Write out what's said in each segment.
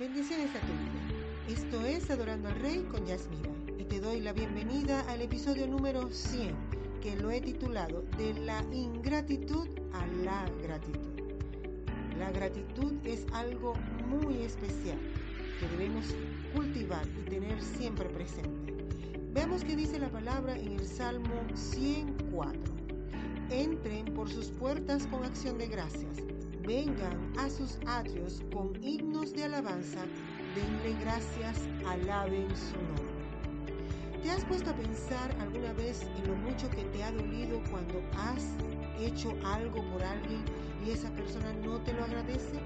Bendiciones a tu vida. Esto es Adorando al Rey con Yasmira y te doy la bienvenida al episodio número 100 que lo he titulado De la ingratitud a la gratitud. La gratitud es algo muy especial que debemos cultivar y tener siempre presente. Veamos qué dice la palabra en el Salmo 104. Entren por sus puertas con acción de gracias vengan a sus atrios con himnos de alabanza, denle gracias, alaben su nombre. ¿Te has puesto a pensar alguna vez en lo mucho que te ha dolido cuando has hecho algo por alguien y esa persona no te lo agradece?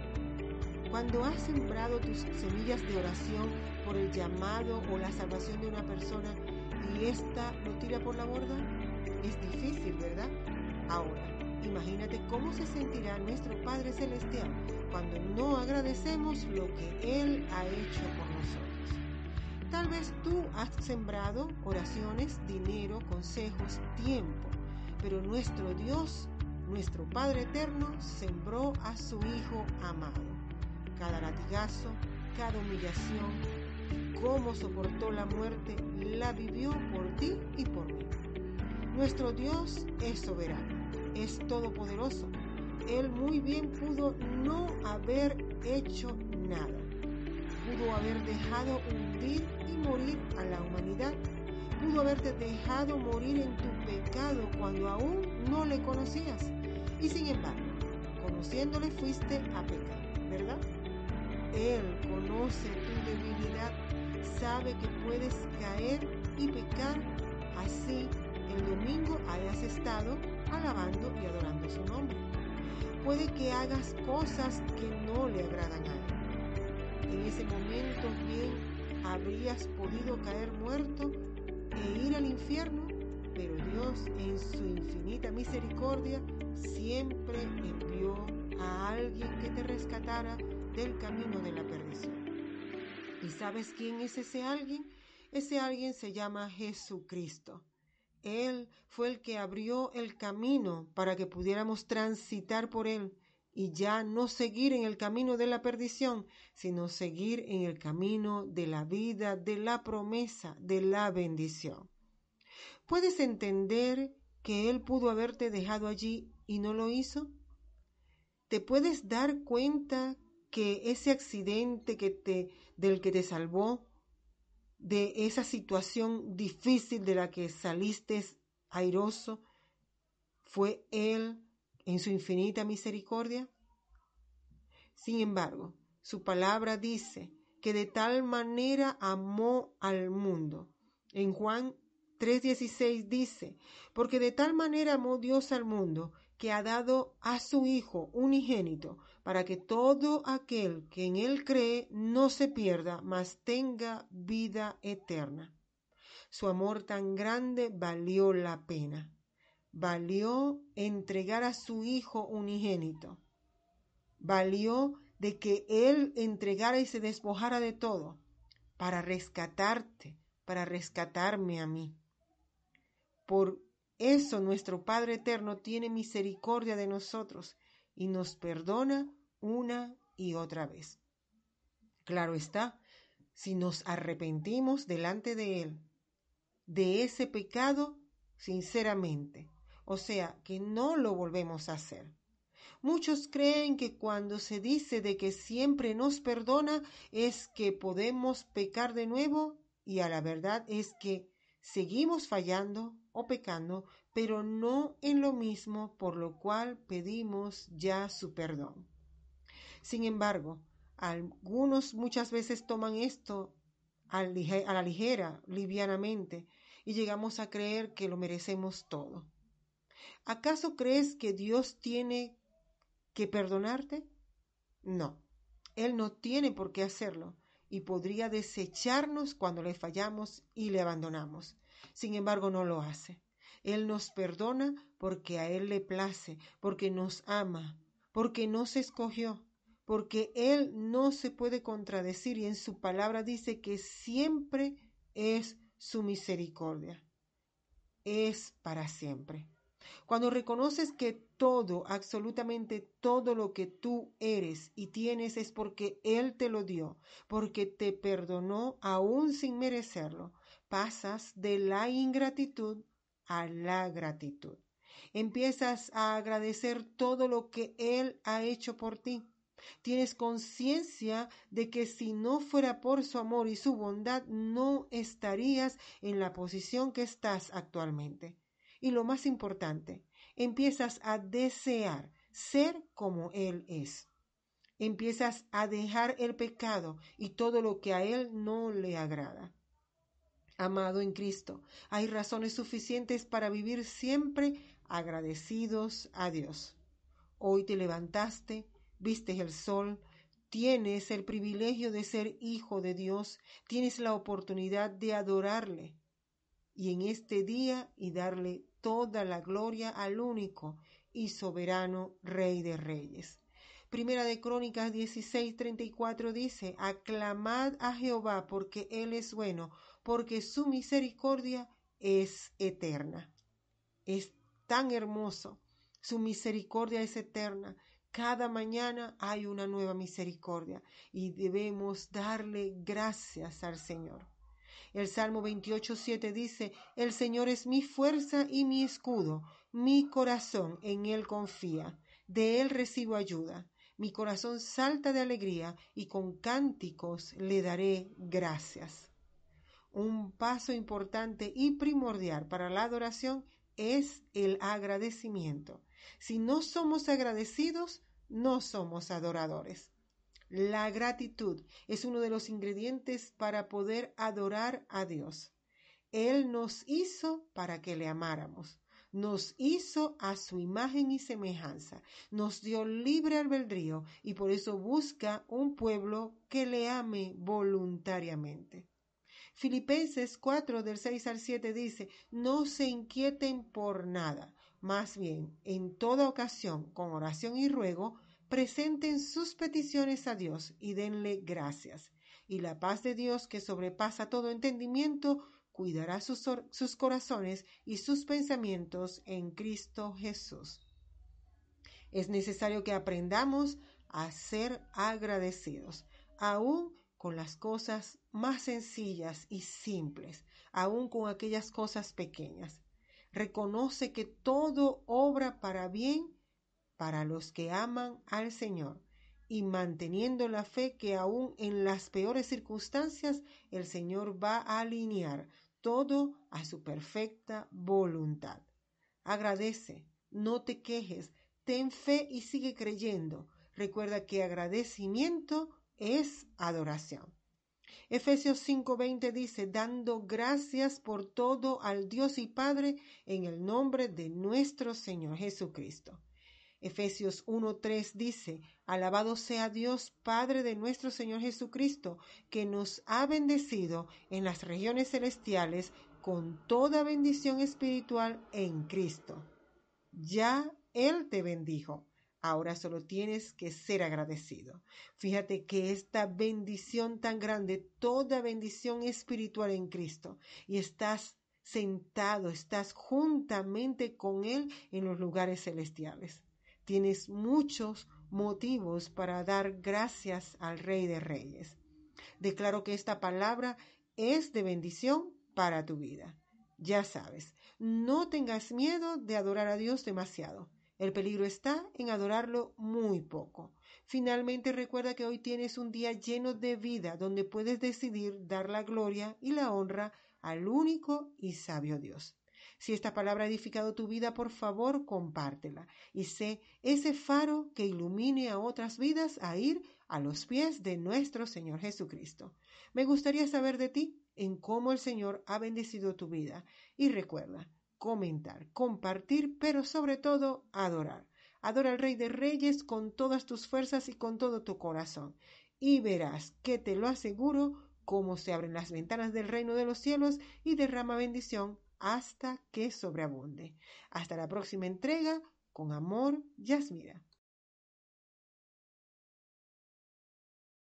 Cuando has sembrado tus semillas de oración por el llamado o la salvación de una persona y ésta lo tira por la borda, es difícil, ¿verdad? Imagínate cómo se sentirá nuestro Padre Celestial cuando no agradecemos lo que Él ha hecho por nosotros. Tal vez tú has sembrado oraciones, dinero, consejos, tiempo, pero nuestro Dios, nuestro Padre Eterno, sembró a su Hijo amado. Cada latigazo, cada humillación, cómo soportó la muerte, la vivió por ti y por mí. Nuestro Dios es soberano es todopoderoso. Él muy bien pudo no haber hecho nada. Pudo haber dejado hundir y morir a la humanidad. Pudo haberte dejado morir en tu pecado cuando aún no le conocías. Y sin embargo, conociéndole fuiste a pecar, ¿verdad? Él conoce tu debilidad, sabe que puedes caer y pecar. Así, el domingo hayas estado alabando y adorando su nombre. Puede que hagas cosas que no le agradan a Él. En ese momento bien habrías podido caer muerto e ir al infierno, pero Dios en su infinita misericordia siempre envió a alguien que te rescatara del camino de la perdición. ¿Y sabes quién es ese alguien? Ese alguien se llama Jesucristo. Él fue el que abrió el camino para que pudiéramos transitar por él y ya no seguir en el camino de la perdición, sino seguir en el camino de la vida, de la promesa, de la bendición. ¿Puedes entender que Él pudo haberte dejado allí y no lo hizo? ¿Te puedes dar cuenta que ese accidente que te, del que te salvó de esa situación difícil de la que saliste airoso, fue Él en su infinita misericordia? Sin embargo, su palabra dice que de tal manera amó al mundo. En Juan 3:16 dice, porque de tal manera amó Dios al mundo que ha dado a su Hijo unigénito, para que todo aquel que en él cree no se pierda, mas tenga vida eterna. Su amor tan grande valió la pena. Valió entregar a su Hijo unigénito. Valió de que Él entregara y se despojara de todo para rescatarte, para rescatarme a mí. Por eso nuestro Padre Eterno tiene misericordia de nosotros y nos perdona una y otra vez. Claro está, si nos arrepentimos delante de Él de ese pecado sinceramente, o sea, que no lo volvemos a hacer. Muchos creen que cuando se dice de que siempre nos perdona es que podemos pecar de nuevo y a la verdad es que seguimos fallando o pecando, pero no en lo mismo por lo cual pedimos ya su perdón. Sin embargo, algunos muchas veces toman esto a la ligera, livianamente, y llegamos a creer que lo merecemos todo. ¿Acaso crees que Dios tiene que perdonarte? No, Él no tiene por qué hacerlo y podría desecharnos cuando le fallamos y le abandonamos. Sin embargo, no lo hace. Él nos perdona porque a Él le place, porque nos ama, porque nos escogió, porque Él no se puede contradecir y en su palabra dice que siempre es su misericordia. Es para siempre. Cuando reconoces que todo, absolutamente todo lo que tú eres y tienes es porque Él te lo dio, porque te perdonó aún sin merecerlo, pasas de la ingratitud a la gratitud. Empiezas a agradecer todo lo que Él ha hecho por ti. Tienes conciencia de que si no fuera por su amor y su bondad, no estarías en la posición que estás actualmente. Y lo más importante, empiezas a desear ser como Él es. Empiezas a dejar el pecado y todo lo que a Él no le agrada. Amado en Cristo, hay razones suficientes para vivir siempre agradecidos a Dios. Hoy te levantaste, viste el sol, tienes el privilegio de ser hijo de Dios, tienes la oportunidad de adorarle y en este día y darle toda la gloria al único y soberano Rey de Reyes. Primera de Crónicas 16:34 dice, aclamad a Jehová porque Él es bueno, porque su misericordia es eterna. Es tan hermoso, su misericordia es eterna. Cada mañana hay una nueva misericordia y debemos darle gracias al Señor. El Salmo 28.7 dice, El Señor es mi fuerza y mi escudo, mi corazón en Él confía, de Él recibo ayuda. Mi corazón salta de alegría y con cánticos le daré gracias. Un paso importante y primordial para la adoración es el agradecimiento. Si no somos agradecidos, no somos adoradores. La gratitud es uno de los ingredientes para poder adorar a Dios. Él nos hizo para que le amáramos. Nos hizo a su imagen y semejanza. Nos dio libre albedrío y por eso busca un pueblo que le ame voluntariamente. Filipenses 4 del 6 al 7 dice, no se inquieten por nada, más bien, en toda ocasión, con oración y ruego, presenten sus peticiones a Dios y denle gracias. Y la paz de Dios, que sobrepasa todo entendimiento, cuidará sus, corazones y sus pensamientos en Cristo Jesús. Es necesario que aprendamos a ser agradecidos, aún con las cosas más sencillas y simples, aún con aquellas cosas pequeñas. Reconoce que todo obra para bien para los que aman al Señor y manteniendo la fe que aún en las peores circunstancias el Señor va a alinear todo a su perfecta voluntad. Agradece, no te quejes, ten fe y sigue creyendo. Recuerda que agradecimiento es adoración. Efesios 5:20 dice, dando gracias por todo al Dios y Padre en el nombre de nuestro Señor Jesucristo. Efesios 1.3 dice, Alabado sea Dios Padre de nuestro Señor Jesucristo, que nos ha bendecido en las regiones celestiales con toda bendición espiritual en Cristo. Ya Él te bendijo. Ahora solo tienes que ser agradecido. Fíjate que esta bendición tan grande, toda bendición espiritual en Cristo, y estás sentado, estás juntamente con Él en los lugares celestiales. Tienes muchos motivos para dar gracias al Rey de Reyes. Declaro que esta palabra es de bendición para tu vida. Ya sabes, no tengas miedo de adorar a Dios demasiado. El peligro está en adorarlo muy poco. Finalmente recuerda que hoy tienes un día lleno de vida donde puedes decidir dar la gloria y la honra al único y sabio Dios. Si esta palabra ha edificado tu vida, por favor, compártela y sé ese faro que ilumine a otras vidas a ir a los pies de nuestro Señor Jesucristo. Me gustaría saber de ti en cómo el Señor ha bendecido tu vida. Y recuerda, comentar, compartir, pero sobre todo adorar. Adora al Rey de Reyes con todas tus fuerzas y con todo tu corazón. Y verás que te lo aseguro, cómo se abren las ventanas del reino de los cielos y derrama bendición hasta que sobreabunde. Hasta la próxima entrega, con amor, Yasmira.